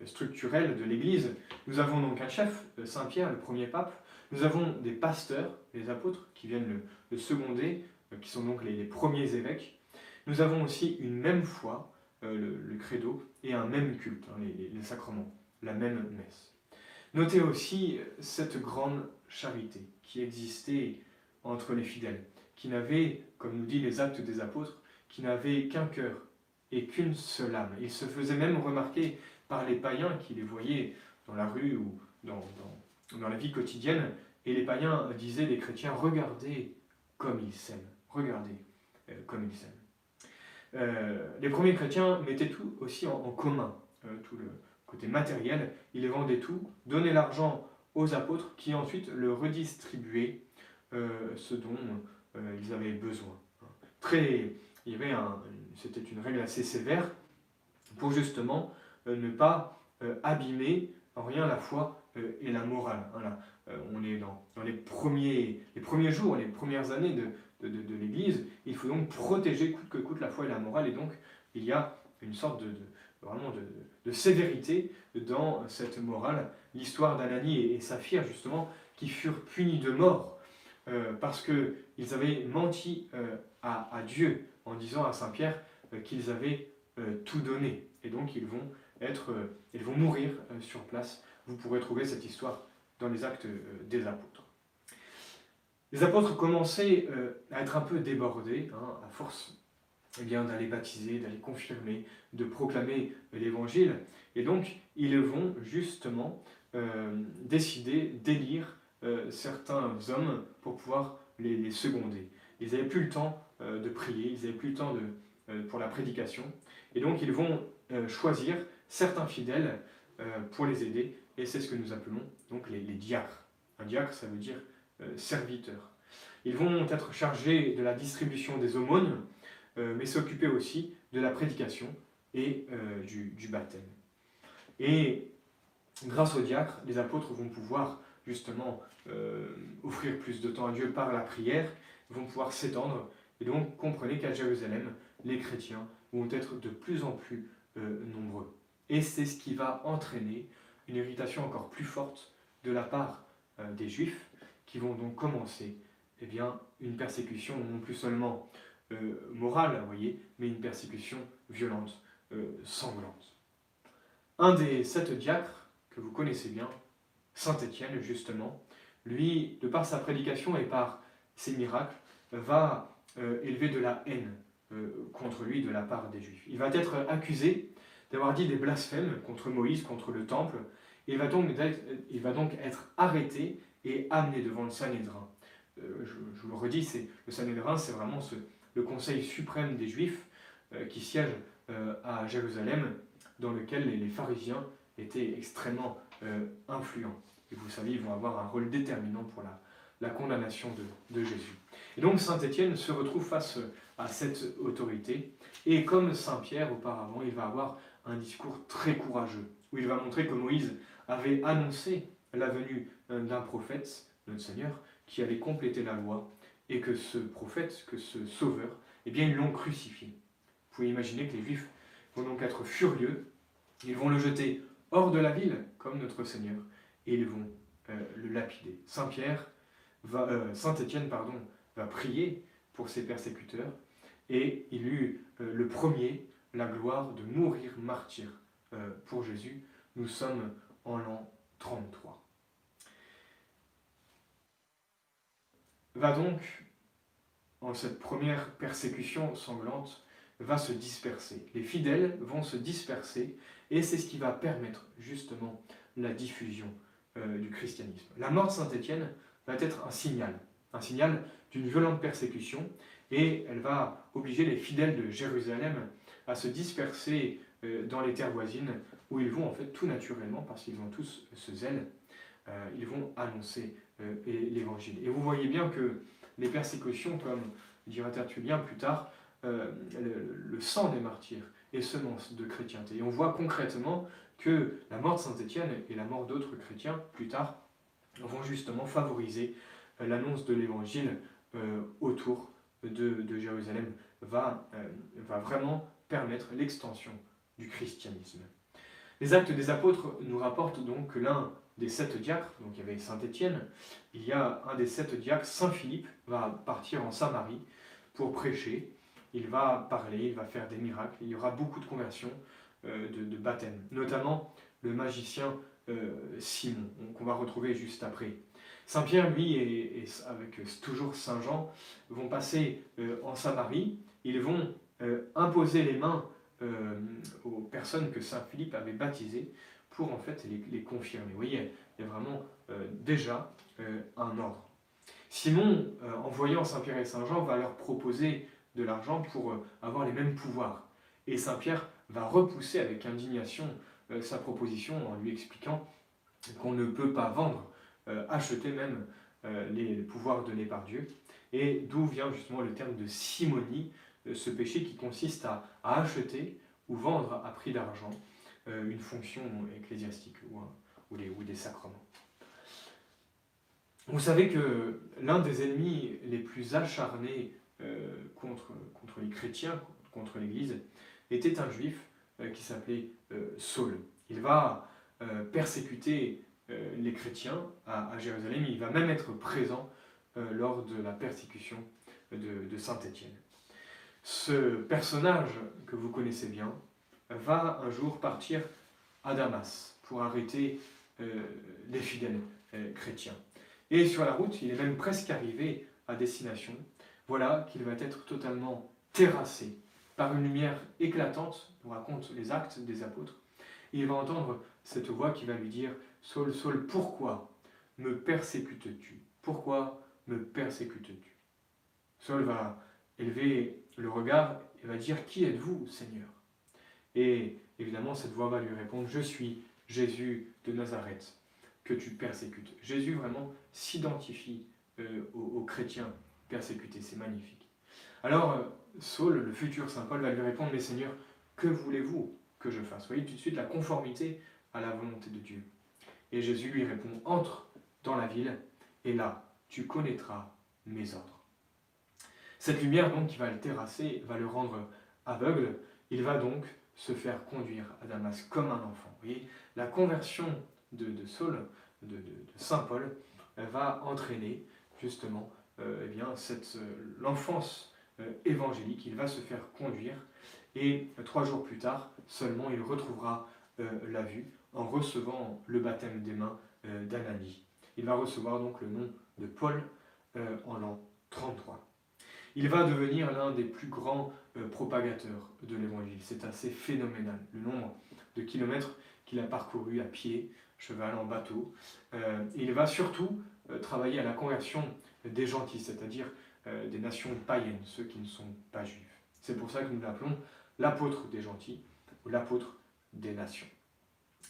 structurelle de l'Église, nous avons donc un chef, Saint Pierre, le premier pape, nous avons des pasteurs, les apôtres, qui viennent le seconder, euh, qui sont donc les, premiers évêques. Nous avons aussi une même foi, euh, le, credo, et un même culte, hein, les, sacrements, la même messe. Notez aussi cette grande charité qui existait entre les fidèles, qui n'avaient, comme nous dit les actes des apôtres, qui n'avaient qu'un cœur et qu'une seule âme. Ils se faisaient même remarquer par les païens qui les voyaient dans la rue ou dans la vie quotidienne, et les païens disaient des chrétiens, regardez comme ils s'aiment. Regardez euh, comme ils s'aiment. Euh, les premiers chrétiens mettaient tout aussi en, commun, euh, tout le côté matériel. Ils vendaient tout, donnaient l'argent aux apôtres qui ensuite le redistribuaient ce dont ils avaient besoin. Très, il y avait c'était une règle assez sévère pour justement ne pas abîmer en rien la foi et la morale. on est dans, dans, les, premiers, les premiers jours, les premières années de, de, l'Église. Il faut donc protéger coûte que coûte la foi et la morale, et donc il y a une sorte de, vraiment de, sévérité dans cette morale. L'histoire d'Anani et, Saphir, justement, qui furent punis de mort euh, parce qu'ils avaient menti euh, à, Dieu en disant à Saint Pierre euh, qu'ils avaient tout donné. Et donc ils vont, être, ils vont mourir sur place. Vous pourrez trouver cette histoire dans les actes des apôtres. Les apôtres commençaient euh, à être un peu débordés, hein, à force eh bien, d'aller baptiser, d'aller confirmer, de proclamer l'évangile. Et donc, ils vont justement euh, décider d'élire euh, certains hommes pour pouvoir les, seconder. Ils n'avaient plus le temps de prier, ils n'avaient plus le temps de, pour la prédication. Et donc, ils vont choisir certains fidèles pour les aider. Et c'est ce que nous appelons donc les, les diacres. Un diacre, ça veut dire serviteurs. Ils vont être chargés de la distribution des aumônes, euh, mais s'occuper aussi de la prédication et euh, du, baptême. Et grâce au diacre, les apôtres vont pouvoir justement offrir plus de temps à Dieu par la prière, vont pouvoir s'étendre. Et donc comprenez qu'à Jérusalem, les chrétiens vont être de plus en plus nombreux. Et c'est ce qui va entraîner une irritation encore plus forte de la part des Juifs, qui vont donc commencer eh bien, une persécution non plus seulement euh, morale, voyez, mais une persécution violente, euh, sanglante. Un des sept diacres que vous connaissez bien, Saint Étienne justement, lui, de par sa prédication et par ses miracles, va euh, élever de la haine contre lui de la part des Juifs. Il va être accusé d'avoir dit des blasphèmes contre Moïse, contre le temple, et il va donc être arrêté et amené devant le Sanhédrin. Euh, je, vous le redis, c'est, le Sanhédrin, c'est vraiment le conseil suprême des Juifs euh, qui siège euh, à Jérusalem, dans lequel les, pharisiens étaient extrêmement influents. Et vous savez, ils vont avoir un rôle déterminant pour la, condamnation de, de, Jésus. Et donc Saint Étienne se retrouve face à cette autorité, et comme Saint Pierre auparavant, il va avoir un discours très courageux, où il va montrer que Moïse avait annoncé la venue d'un prophète, notre Seigneur, qui allait compléter la loi, et que ce prophète, que ce sauveur, eh bien, ils l'ont crucifié. Vous pouvez imaginer que les Juifs vont donc être furieux, ils vont le jeter hors de la ville, comme notre Seigneur, et ils vont euh, le lapider. Saint Pierre, va, euh, Saint Étienne, pardon, va prier pour ses persécuteurs, et il eut le premier la gloire de mourir martyr pour Jésus. Nous sommes en l'an 33. Va donc, en cette première persécution sanglante, va se disperser. Les fidèles vont se disperser et c'est ce qui va permettre justement la diffusion euh, du christianisme. La mort de Saint Étienne va être un signal, un signal d'une violente persécution et elle va obliger les fidèles de Jérusalem à se disperser euh, dans les terres voisines où ils vont en fait tout naturellement, parce qu'ils ont tous ce zèle, euh, ils vont annoncer l'évangile. Et vous voyez bien que les persécutions, comme dira Tertullien plus tard, le, le, sang des martyrs est semence de chrétienté. Et on voit concrètement que la mort de Saint Étienne et la mort d'autres chrétiens plus tard vont justement favoriser euh, l'annonce de l'évangile euh, autour de, Jérusalem, euh, va vraiment permettre l'extension du christianisme. Les actes des apôtres nous rapportent donc que l'un des sept diacres, donc il y avait Saint Étienne, il y a un des sept diacres, Saint Philippe, va partir en Samarie pour prêcher, il va parler, il va faire des miracles, il y aura beaucoup de conversions, de, de baptême, notamment le magicien Simon, qu'on va retrouver juste après. Saint Pierre, lui, et, avec euh, toujours Saint Jean, vont passer euh, en Samarie, ils vont euh, imposer les mains aux personnes que Saint Philippe avait baptisées pour en fait les, confirmer. Vous voyez, il y a vraiment déjà un ordre. Simon, en voyant Saint Pierre et Saint Jean, va leur proposer de l'argent pour avoir les mêmes pouvoirs. Et Saint Pierre va repousser avec indignation sa proposition en lui expliquant qu'on ne peut pas vendre euh, acheter même euh, les pouvoirs donnés par Dieu. Et d'où vient justement le terme de simonie, euh, ce péché qui consiste à, acheter ou vendre à prix d'argent une fonction ecclésiastique ou, des sacrements. Vous savez que l'un des ennemis les plus acharnés contre, contre les chrétiens, contre l'Église, était un juif qui s'appelait Saul. Il va persécuter euh, les chrétiens à, Jérusalem. Il va même être présent euh, lors de la persécution de, Saint Étienne. Ce personnage que vous connaissez bien va un jour partir à Damas pour arrêter euh, les fidèles chrétiens. Et sur la route, il est même presque arrivé à destination. Voilà qu'il va être totalement terrassé par une lumière éclatante, nous racontent les actes des apôtres. il va entendre cette voix qui va lui dire Saul, Saul, pourquoi me persécutes-tu? Pourquoi me persécutes-tu? Saul va élever le regard et va dire Qui êtes-vous, Seigneur? Et évidemment, cette voix va lui répondre Je suis Jésus de Nazareth que tu persécutes. Jésus vraiment s'identifie euh, aux, chrétiens persécutés. C'est magnifique. Alors, euh, Saul, le futur Saint Paul, va lui répondre Mais Seigneur, que voulez-vous que je fasse? Vous voyez tout de suite la conformité à la volonté de Dieu. Et Jésus lui répond, entre dans la ville, et là, tu connaîtras mes ordres. Cette lumière, donc, qui va le terrasser, va le rendre aveugle. Il va donc se faire conduire à Damas comme un enfant. La conversion de, Saul, de, Saint Paul, va entraîner justement euh, eh bien, euh, l'enfance euh, évangélique. Il va se faire conduire et trois jours plus tard seulement il retrouvera la vue en recevant le baptême des mains euh, d'Ananie. Il va recevoir donc le nom de Paul euh, en l'an 33. Il va devenir l'un des plus grands euh, propagateurs de l'évangile. C'est assez phénoménal, le nombre de kilomètres qu'il a parcouru à pied, cheval, en bateau. il va surtout travailler à la conversion des gentils, c'est-à-dire des nations païennes, ceux qui ne sont pas juifs. C'est pour ça que nous l'appelons l'apôtre des gentils ou l'apôtre des nations.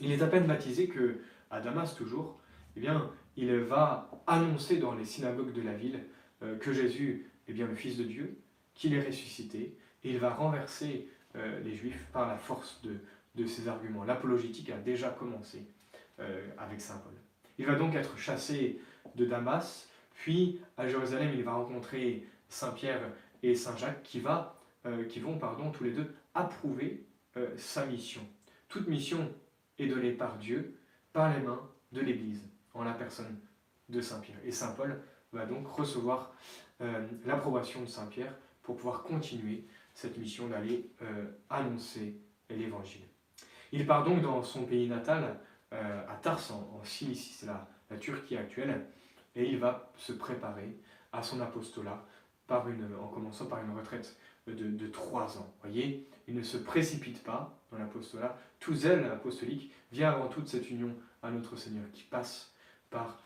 Il est à peine baptisé que, à Damas toujours, eh bien, il va annoncer dans les synagogues de la ville euh, que Jésus est bien le Fils de Dieu, qu'il est ressuscité, et il va renverser euh, les Juifs par la force de, de ses arguments. L'apologétique a déjà commencé euh, avec Saint Paul. Il va donc être chassé de Damas, puis à Jérusalem, il va rencontrer Saint Pierre et Saint Jacques qui, va, qui vont pardon, tous les deux approuver sa mission. Toute mission est donné par Dieu, par les mains de l'Église, en la personne de Saint Pierre. Et Saint Paul va donc recevoir euh, l'approbation de Saint Pierre pour pouvoir continuer cette mission d'aller euh, annoncer l'Évangile. Il part donc dans son pays natal, euh, à Tars, en, Cilicie, c'est la, Turquie actuelle, et il va se préparer à son apostolat par une, en commençant par une retraite de, trois ans. Voyez, il ne se précipite pas dans l'apostolat. Tout zèle apostolique vient avant toute cette union à notre Seigneur qui passe par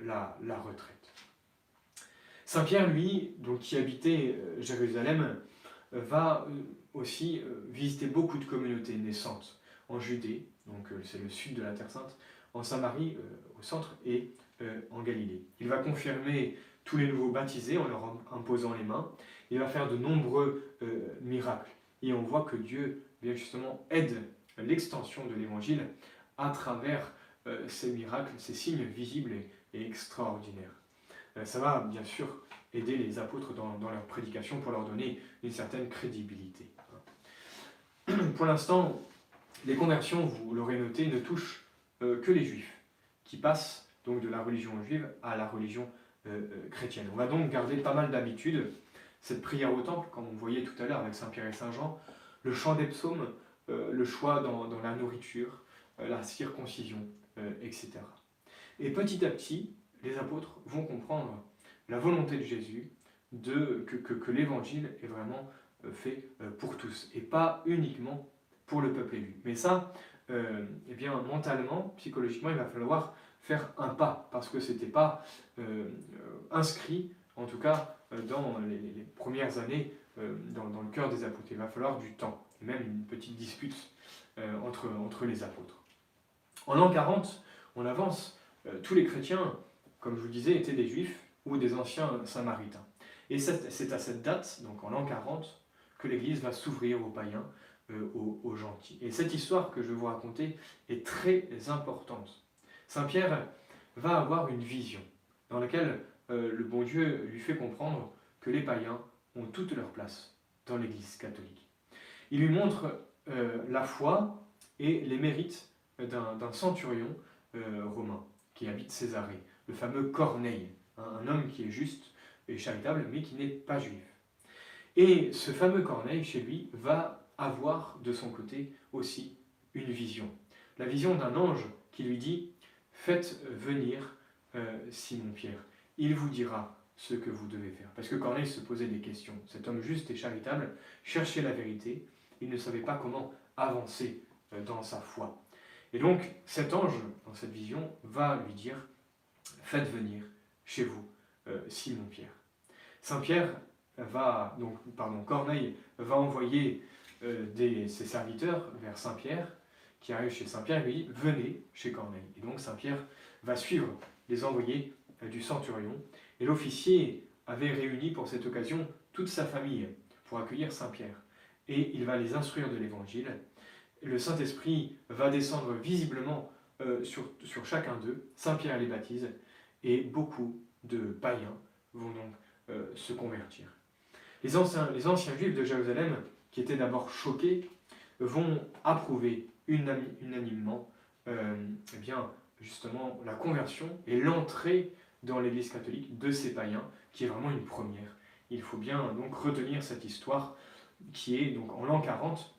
la, la, retraite. Saint Pierre, lui, donc, qui habitait Jérusalem, va aussi visiter beaucoup de communautés naissantes en Judée, donc c'est le sud de la Terre Sainte, en Samarie, au centre, et en Galilée. Il va confirmer tous les nouveaux baptisés en leur imposant les mains. Il va faire de nombreux euh, miracles. Et on voit que Dieu, bien justement, aide l'extension de l'évangile à travers euh, ces miracles, ces signes visibles et, extraordinaires. Euh, ça va bien sûr aider les apôtres dans, leur prédication pour leur donner une certaine crédibilité. Pour l'instant, les conversions, vous l'aurez noté, ne touchent que les juifs, qui passent donc de la religion juive à la religion euh, euh, chrétienne. On va donc garder pas mal d'habitudes. Cette prière au temple, comme on voyait tout à l'heure avec Saint Pierre et Saint Jean, le chant des psaumes, euh, le choix dans, la nourriture, la circoncision, etc. Et petit à petit, les apôtres vont comprendre la volonté de Jésus que, l'évangile est vraiment fait pour tous et pas uniquement pour le peuple élu. Mais ça, eh bien, mentalement, psychologiquement, il va falloir faire un pas, parce que ce n'était pas euh, euh, inscrit, en tout cas euh, dans les, premières années, dans, le cœur des apôtres. Il va falloir du temps, même une petite dispute entre, entre les apôtres. En l'an 40, on avance, tous les chrétiens, comme je vous disais, étaient des juifs ou des anciens samaritains. Et c'est à cette date, donc en l'an 40, que l'Église va s'ouvrir aux païens, aux, aux, gentils. Et cette histoire que je vais vous raconter est très importante Saint Pierre va avoir une vision dans laquelle euh, le bon Dieu lui fait comprendre que les païens ont toute leur place dans l'Église catholique. Il lui montre euh, la foi et les mérites d'un centurion euh, romain qui habite Césarée, le fameux Corneille, un homme qui est juste et charitable mais qui n'est pas juif. Et ce fameux Corneille, chez lui, va avoir de son côté aussi une vision. La vision d'un ange qui lui dit faites venir euh, Simon-Pierre. Il vous dira ce que vous devez faire. Parce que Corneille se posait des questions. Cet homme juste et charitable cherchait la vérité. Il ne savait pas comment avancer euh, dans sa foi. Et donc, cet ange, dans cette vision, va lui dire, faites venir chez vous euh, Simon-Pierre. Saint-Pierre va, donc, pardon, Corneille va envoyer des, ses serviteurs vers Saint-Pierre qui arrive chez Saint-Pierre lui dit Venez chez Corneille. Et donc Saint-Pierre va suivre les envoyés euh, du centurion. Et l'officier avait réuni pour cette occasion toute sa famille pour accueillir Saint-Pierre. Et il va les instruire de l'évangile. Le Saint-Esprit va descendre visiblement euh, sur, sur chacun d'eux. Saint-Pierre les baptise et beaucoup de païens vont donc euh, se convertir. Les anciens, juifs de Jérusalem, qui étaient d'abord choqués, vont approuver unanimement euh, eh bien, justement la conversion et l'entrée dans l'Église catholique de ces païens, qui est vraiment une première. Il faut bien donc retenir cette histoire qui est donc en l'an 40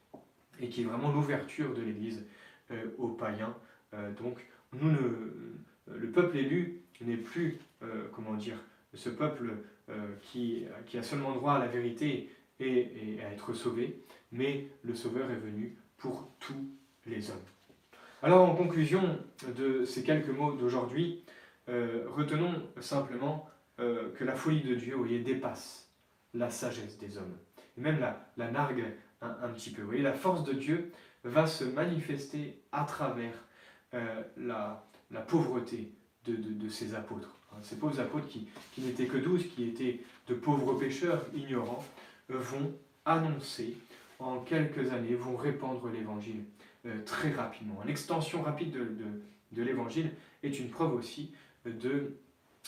et qui est vraiment l'ouverture de l'Église euh, aux païens. Euh, donc nous le peuple élu n'est plus, comment dire, ce peuple qui, qui, a seulement droit à la vérité et, à être sauvé, mais le Sauveur est venu pour tous les hommes. Alors en conclusion de ces quelques mots d'aujourd'hui, euh, retenons simplement euh, que la folie de Dieu voyez, dépasse la sagesse des hommes, et même la, la nargue un, petit peu. Vous voyez, la force de Dieu va se manifester à travers euh, la, la, pauvreté de, ces apôtres. Hein, ces pauvres apôtres qui, n'étaient que douze, qui étaient de pauvres pécheurs ignorants, vont annoncer en quelques années, vont répandre l'évangile euh, très rapidement. L'extension rapide de, l'évangile est une preuve aussi de,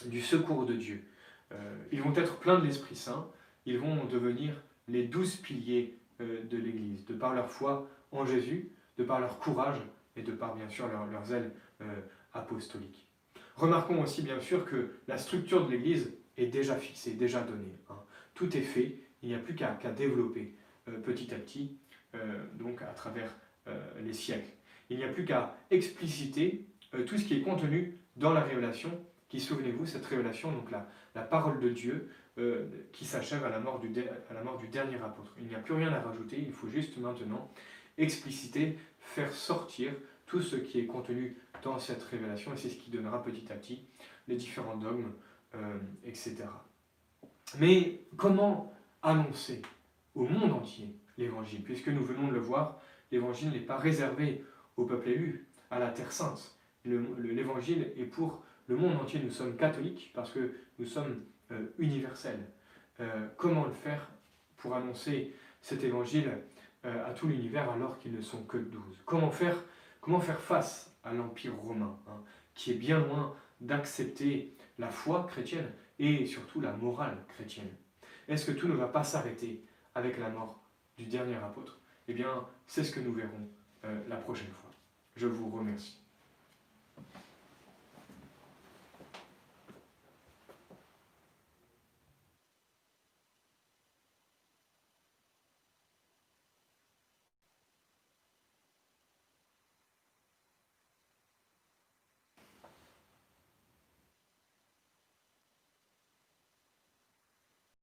du secours de Dieu. Euh, ils vont être pleins de l'Esprit Saint, ils vont devenir les douze piliers euh, de l'Église, de par leur foi en Jésus, de par leur courage et de par bien sûr leur zèle apostolique. Remarquons aussi bien sûr que la structure de l'Église est déjà fixée, déjà donnée. Hein. Tout est fait, il n'y a plus qu'à développer petit à petit, donc à travers euh, les siècles. Il n'y a plus qu'à expliciter euh, tout ce qui est contenu dans la révélation qui, souvenez-vous, cette révélation, donc la, la parole de Dieu, euh, qui s'achève à, à la mort du dernier apôtre. Il n'y a plus rien à rajouter, il faut juste maintenant expliciter, faire sortir tout ce qui est contenu dans cette révélation, et c'est ce qui donnera petit à petit les différents dogmes, euh, etc. Mais comment annoncer au monde entier l'évangile? Puisque nous venons de le voir, l'évangile n'est pas réservé au peuple élu, à la terre sainte. L'évangile est pour le monde entier. Nous sommes catholiques parce que nous sommes euh, universels. Euh, comment le faire pour annoncer cet évangile à tout l'univers alors qu'ils ne sont que douze? Comment faire Comment faire face à l'Empire romain, hein, qui est bien loin d'accepter la foi chrétienne et surtout la morale chrétienne? Est-ce que tout ne va pas s'arrêter avec la mort du dernier apôtre? Eh bien, c'est ce que nous verrons euh, la prochaine fois. Je vous remercie.